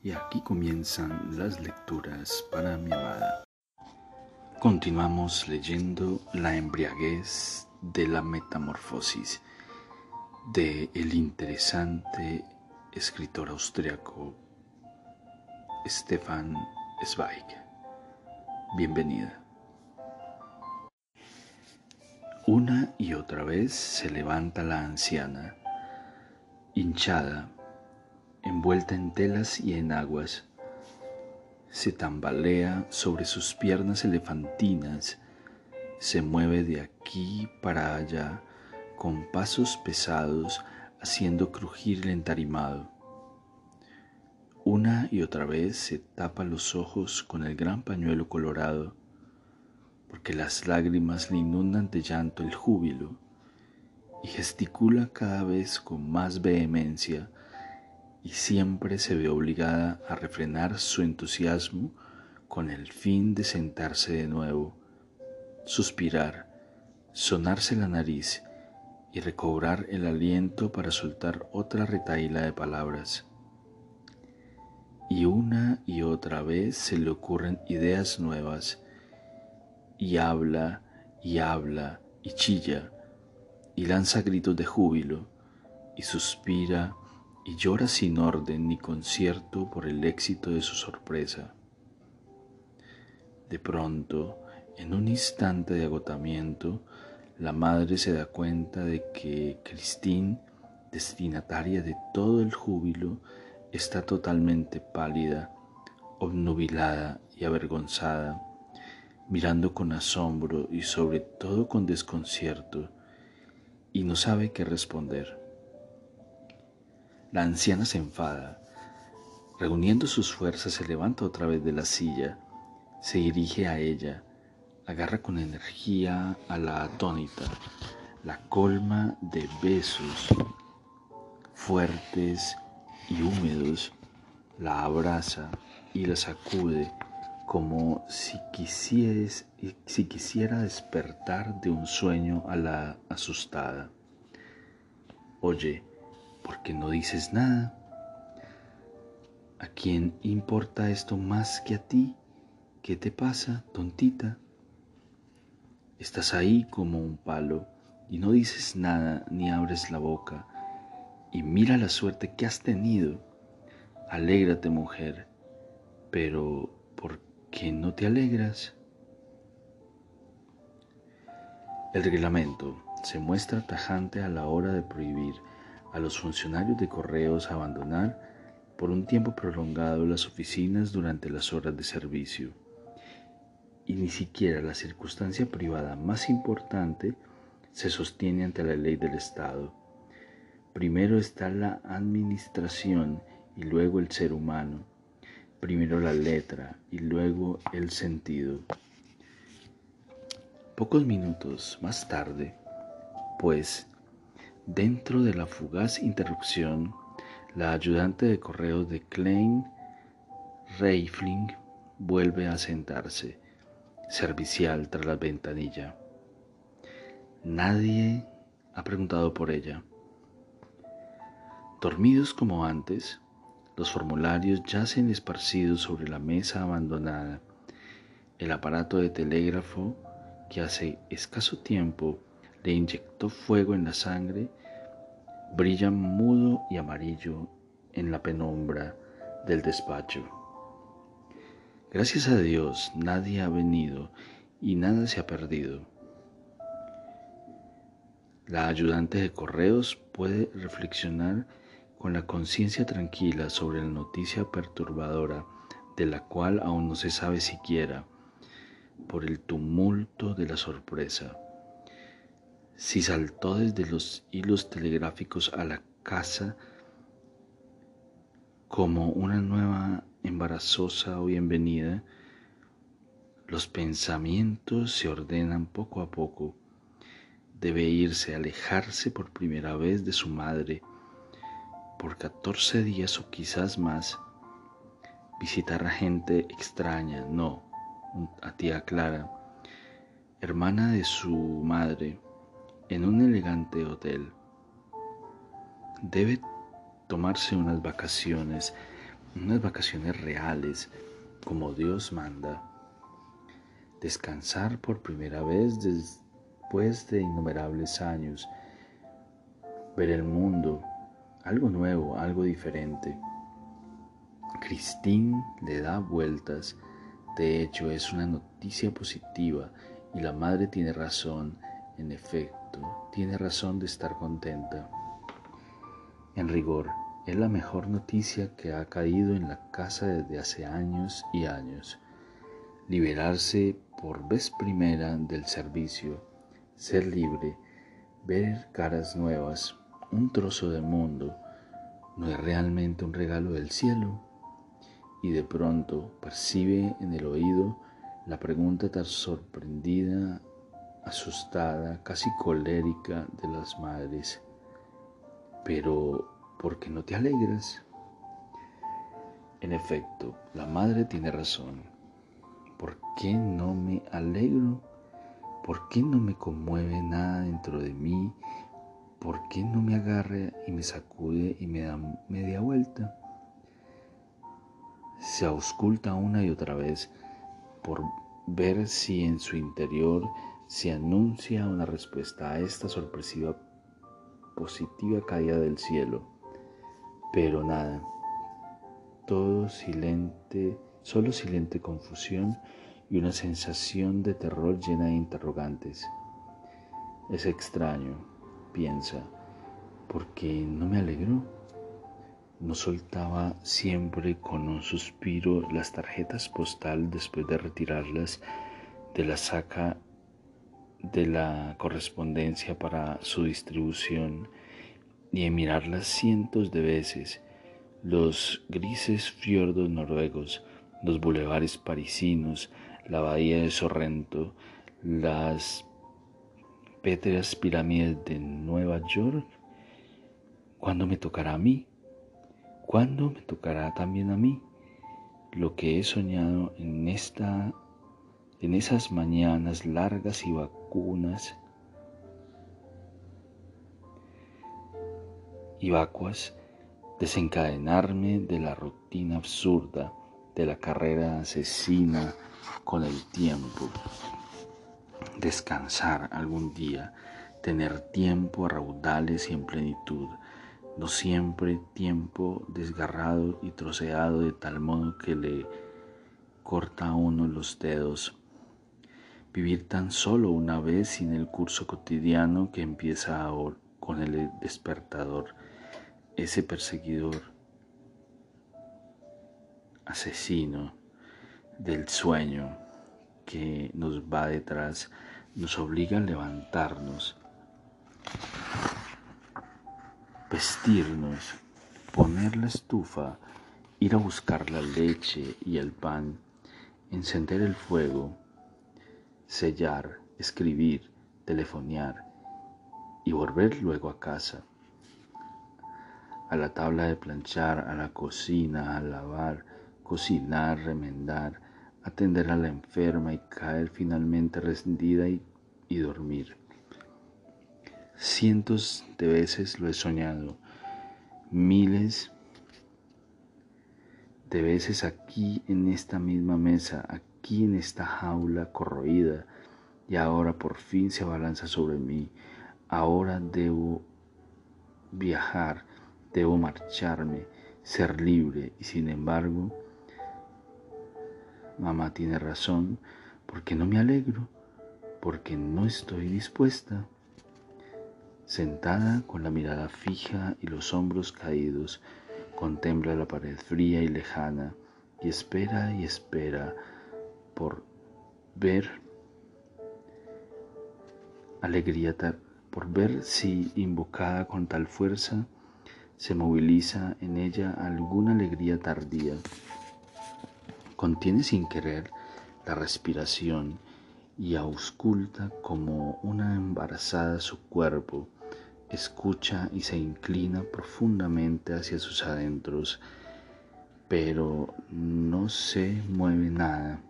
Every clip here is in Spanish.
Y aquí comienzan las lecturas para mi amada. Continuamos leyendo La embriaguez de la metamorfosis de el interesante escritor austriaco Stefan Zweig. Bienvenida. Una y otra vez se levanta la anciana, hinchada, envuelta en telas y en aguas. Se tambalea sobre sus piernas elefantinas, se mueve de aquí para allá con pasos pesados haciendo crujir el entarimado. Una y otra vez se tapa los ojos con el gran pañuelo colorado, porque las lágrimas le inundan de llanto el júbilo, y gesticula cada vez con más vehemencia y siempre se ve obligada a refrenar su entusiasmo con el fin de sentarse de nuevo, suspirar, sonarse la nariz y recobrar el aliento para soltar otra retaíla de palabras. Y una y otra vez se le ocurren ideas nuevas, y habla y habla y chilla, y lanza gritos de júbilo, y suspira y llora sin orden ni concierto por el éxito de su sorpresa. De pronto, en un instante de agotamiento, la madre se da cuenta de que Christine, destinataria de todo el júbilo, está totalmente pálida, obnubilada y avergonzada, mirando con asombro y sobre todo con desconcierto, y no sabe qué responder. La anciana se enfada. Reuniendo sus fuerzas se levanta otra vez de la silla, se dirige a ella, agarra con energía a la atónita, la colma de besos fuertes y húmedos, la abraza y la sacude como si, si quisiera despertar de un sueño a la asustada. Oye, ¿por qué no dices nada? ¿A quién importa esto más que a ti? ¿Qué te pasa, tontita? Estás ahí como un palo y no dices nada ni abres la boca. Y mira la suerte que has tenido. Alégrate, mujer. Pero, ¿por qué no te alegras? El reglamento se muestra tajante a la hora de prohibir a los funcionarios de correos abandonar por un tiempo prolongado las oficinas durante las horas de servicio. Y ni siquiera la circunstancia privada más importante se sostiene ante la ley del Estado. Primero está la administración y luego el ser humano. Primero la letra y luego el sentido. Pocos minutos más tarde, pues, Dentro de la fugaz interrupción, la ayudante de correos de Klein Reifling vuelve a sentarse, servicial tras la ventanilla. Nadie ha preguntado por ella. Dormidos como antes, los formularios yacen esparcidos sobre la mesa abandonada. El aparato de telégrafo que hace escaso tiempo le inyectó fuego en la sangre brilla mudo y amarillo en la penumbra del despacho. Gracias a Dios nadie ha venido y nada se ha perdido. La ayudante de correos puede reflexionar con la conciencia tranquila sobre la noticia perturbadora de la cual aún no se sabe siquiera por el tumulto de la sorpresa si saltó desde los hilos telegráficos a la casa como una nueva embarazosa o bienvenida, los pensamientos se ordenan poco a poco. Debe irse, alejarse por primera vez de su madre por catorce días o quizás más, visitar a gente extraña, no, a tía Clara, hermana de su madre, en un elegante hotel. Debe tomarse unas vacaciones unas vacaciones reales como Dios manda, descansar por primera vez después de innumerables años, ver el mundo, algo nuevo, algo diferente. Christine le da vueltas, de hecho es una noticia positiva y la madre tiene razón, en efecto, tiene razón de estar contenta. En rigor, es la mejor noticia que ha caído en la casa desde hace años y años. Liberarse por vez primera del servicio, ser libre, ver caras nuevas, un trozo de mundo, no es realmente un regalo del cielo. Y de pronto percibe en el oído la pregunta tan sorprendida, asustada, casi colérica de las madres. Pero ¿por qué no te alegras? En efecto, la madre tiene razón. ¿Por qué no me alegro? ¿Por qué no me conmueve nada dentro de mí? ¿Por qué no me agarra y me sacude y me da media vuelta? Se ausculta una y otra vez por ver si en su interior se anuncia una respuesta a esta sorpresiva positiva caída del cielo. Pero nada, todo silente, solo silente confusión y una sensación de terror llena de interrogantes. Es extraño, piensa, porque no me alegró. No soltaba siempre con un suspiro las tarjetas postal después de retirarlas de la saca de la correspondencia para su distribución y en mirarlas cientos de veces, los grises fiordos noruegos, los bulevares parisinos, la bahía de Sorrento, las pétreas pirámides de Nueva York. ¿Cuándo me tocará a mí? ¿Cuándo me tocará también a mí? Lo que he soñado en esta en esas mañanas largas y vacunas y vacuas, desencadenarme de la rutina absurda de la carrera asesina con el tiempo, descansar algún día, tener tiempo a raudales y en plenitud, no siempre tiempo desgarrado y troceado de tal modo que le corta a uno los dedos. Vivir tan solo una vez sin el curso cotidiano que empieza ahora con el despertador. Ese perseguidor, asesino del sueño que nos va detrás, nos obliga a levantarnos, vestirnos, poner la estufa, ir a buscar la leche y el pan, encender el fuego, sellar, escribir, telefonear y volver luego a casa a la tabla de planchar, a la cocina, a lavar, cocinar, remendar, atender a la enferma y caer finalmente rendida y, y dormir. Cientos de veces lo he soñado, miles de veces aquí en esta misma mesa, aquí en esta jaula corroída, y ahora por fin se abalanza sobre mí. Ahora debo viajar Debo marcharme, ser libre y sin embargo, mamá tiene razón, porque no me alegro, porque no estoy dispuesta. Sentada con la mirada fija y los hombros caídos, contempla la pared fría y lejana y espera y espera por ver alegría, por ver si invocada con tal fuerza se moviliza en ella alguna alegría tardía. Contiene sin querer la respiración y ausculta como una embarazada su cuerpo, escucha y se inclina profundamente hacia sus adentros, pero no se mueve nada.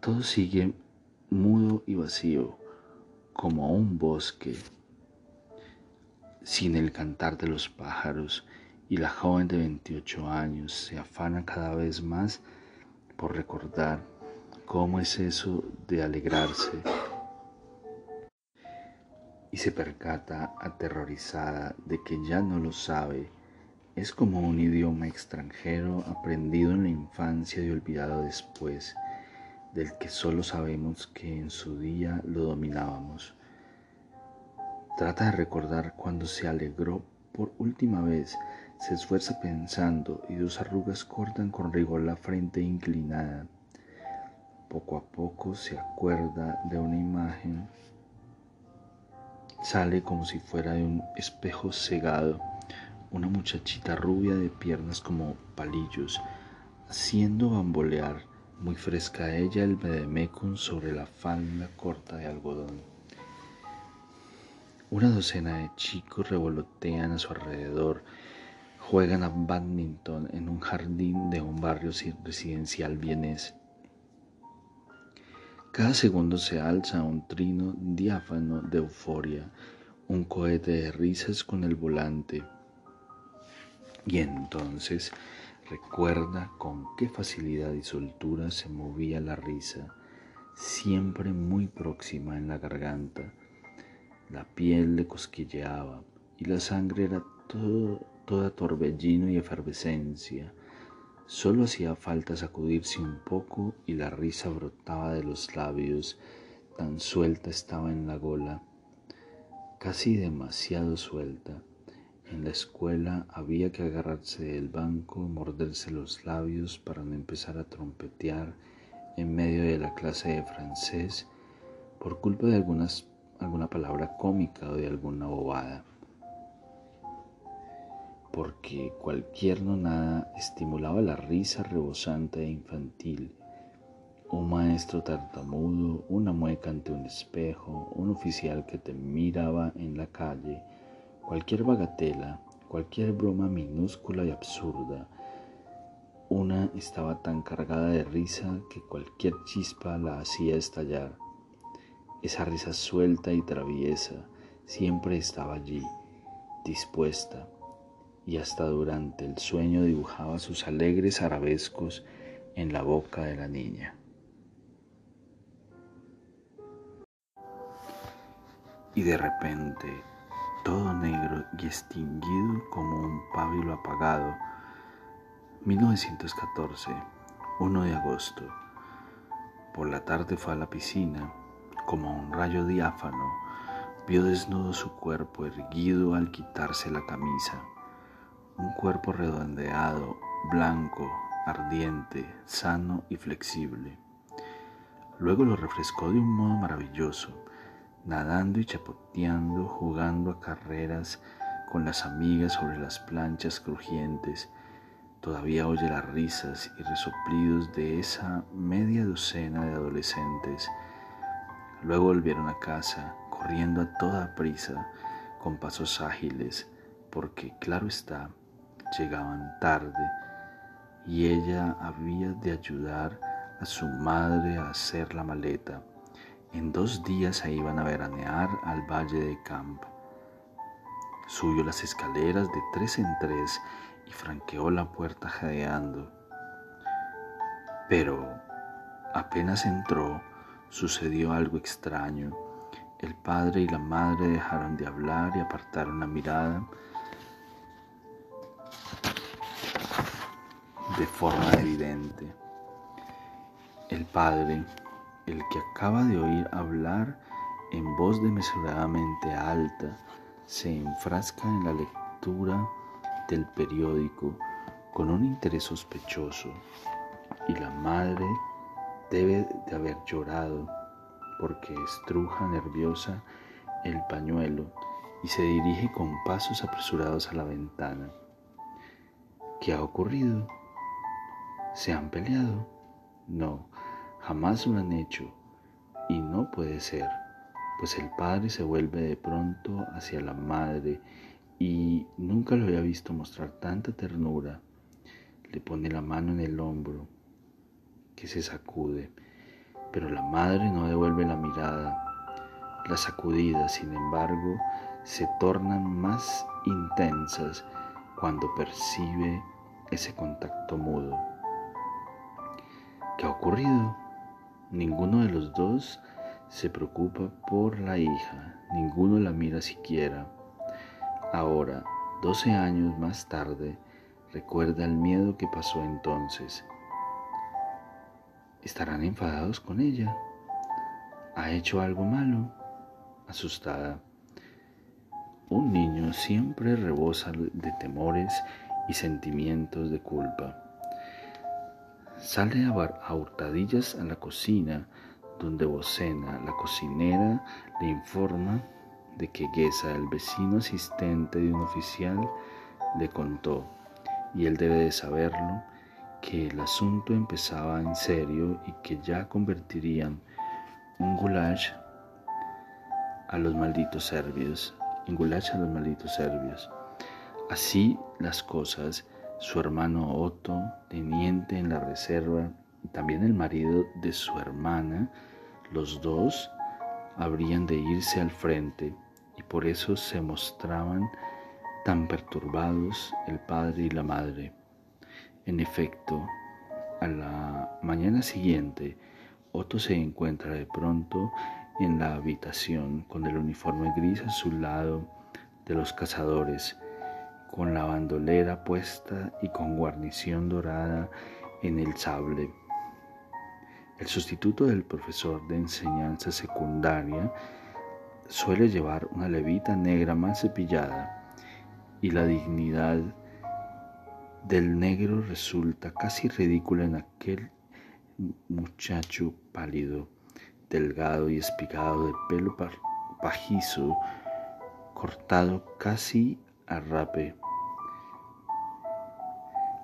Todo sigue mudo y vacío, como un bosque sin el cantar de los pájaros y la joven de 28 años se afana cada vez más por recordar cómo es eso de alegrarse y se percata aterrorizada de que ya no lo sabe. Es como un idioma extranjero aprendido en la infancia y olvidado después, del que solo sabemos que en su día lo dominábamos. Trata de recordar cuando se alegró por última vez, se esfuerza pensando y dos arrugas cortan con rigor la frente inclinada. Poco a poco se acuerda de una imagen Sale como si fuera de un espejo cegado, una muchachita rubia de piernas como palillos, haciendo bambolear muy fresca ella el bedemecum sobre la falda corta de algodón. Una docena de chicos revolotean a su alrededor, juegan a badminton en un jardín de un barrio residencial vienés. Cada segundo se alza un trino diáfano de euforia, un cohete de risas con el volante. Y entonces recuerda con qué facilidad y soltura se movía la risa, siempre muy próxima en la garganta. La piel le cosquilleaba y la sangre era todo, toda torbellino y efervescencia Solo hacía falta sacudirse un poco y la risa brotaba de los labios, tan suelta estaba en la gola, casi demasiado suelta. En la escuela había que agarrarse del banco, morderse los labios para no empezar a trompetear en medio de la clase de francés por culpa de alguna palabra cómica o de alguna bobada porque cualquier nonada estimulaba la risa rebosante e infantil. Un maestro tartamudo, una mueca ante un espejo, un oficial que te miraba en la calle, cualquier bagatela, cualquier broma minúscula y absurda. Una estaba tan cargada de risa que cualquier chispa la hacía estallar. Esa risa suelta y traviesa siempre estaba allí, dispuesta y hasta durante el sueño dibujaba sus alegres arabescos en la boca de la niña. Y de repente, todo negro y extinguido como un pábilo apagado, 1914, 1 de agosto. Por la tarde fue a la piscina, como un rayo diáfano, vio desnudo su cuerpo erguido al quitarse la camisa un cuerpo redondeado, blanco, ardiente, sano y flexible. Luego lo refrescó de un modo maravilloso, nadando y chapoteando, jugando a carreras con las amigas sobre las planchas crujientes. Todavía oye las risas y resoplidos de esa media docena de adolescentes. Luego volvieron a casa, corriendo a toda prisa, con pasos ágiles, porque, claro está, llegaban tarde y ella había de ayudar a su madre a hacer la maleta. En dos días se iban a veranear al valle de Camp. Subió las escaleras de tres en tres y franqueó la puerta jadeando. Pero apenas entró, sucedió algo extraño. El padre y la madre dejaron de hablar y apartaron la mirada de forma evidente. El Padre, el que acaba de oír hablar en voz desmesuradamente alta, se enfrasca en la lectura del periódico con un interés sospechoso y la madre debe de haber llorado porque estruja nerviosa el pañuelo y se dirige con pasos apresurados a la ventana. ¿Qué ha ocurrido? ¿Se han peleado? No, jamás lo han hecho. Y no puede ser, pues el padre se vuelve de pronto hacia la madre y nunca lo había visto mostrar tanta ternura. Le pone la mano en el hombro, que se sacude, pero la madre no devuelve la mirada. Las sacudidas, sin embargo, se tornan más intensas cuando percibe ese contacto mudo. ¿Qué ha ocurrido? Ninguno de los dos se preocupa por la hija, ninguno la mira siquiera. Ahora, doce años más tarde, recuerda el miedo que pasó entonces. ¿Estarán enfadados con ella? ¿Ha hecho algo malo? Asustada. Un niño siempre rebosa de temores y sentimientos de culpa. Sale a, hurtadillas a la cocina, donde Bocena, la cocinera, le informa de que Guesa, el vecino asistente de un oficial, le contó, y él debe de saberlo, que el asunto empezaba en serio y que ya convertirían un goulash a los malditos serbios, en goulash a los malditos serbios. Así las cosas, su hermano Otto, teniente en la reserva, y también el marido de su hermana, los dos habrían de irse al frente y por eso se mostraban tan perturbados el padre y la madre. En efecto, a la mañana siguiente, Otto se encuentra de pronto en la habitación con el uniforme gris a su lado de los cazadores con la bandolera puesta y con guarnición dorada en el sable. El sustituto del profesor de enseñanza secundaria suele llevar una levita negra más cepillada y la dignidad del negro resulta casi ridícula en aquel muchacho pálido, delgado y espigado de pelo pajizo, cortado casi rape,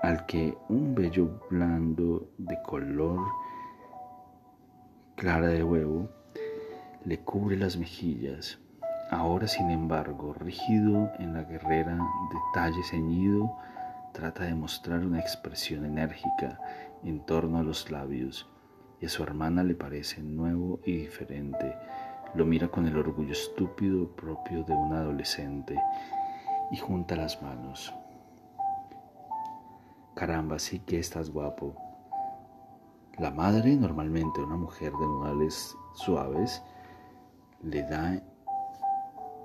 al que un vello blando de color clara de huevo le cubre las mejillas. Ahora, sin embargo, rígido en la guerrera de talle ceñido, trata de mostrar una expresión enérgica en torno a los labios, y a su hermana le parece nuevo y diferente. Lo mira con el orgullo estúpido propio de un adolescente y junta las manos. Caramba, sí que estás guapo. La madre, normalmente una mujer de modales suaves, le da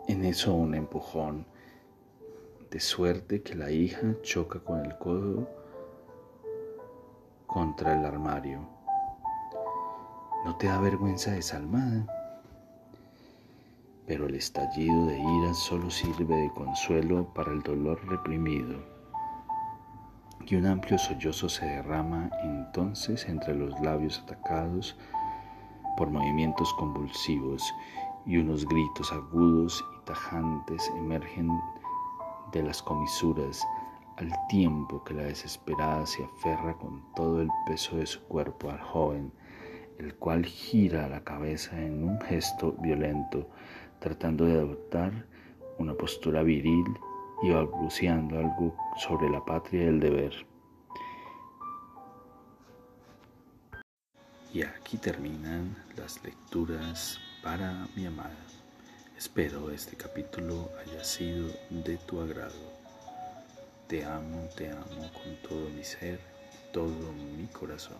en eso un empujón, de suerte que la hija choca con el codo contra el armario. ¿No te da vergüenza desalmada? Pero el estallido de ira solo sirve de consuelo para el dolor reprimido. Y un amplio sollozo se derrama entonces entre los labios atacados por movimientos convulsivos y unos gritos agudos y tajantes emergen de las comisuras al tiempo que la desesperada se aferra con todo el peso de su cuerpo al joven, el cual gira la cabeza en un gesto violento tratando de adoptar una postura viril y balbuceando algo sobre la patria y el deber. Y aquí terminan las lecturas para mi amada. Espero este capítulo haya sido de tu agrado. Te amo, te amo con todo mi ser, todo mi corazón.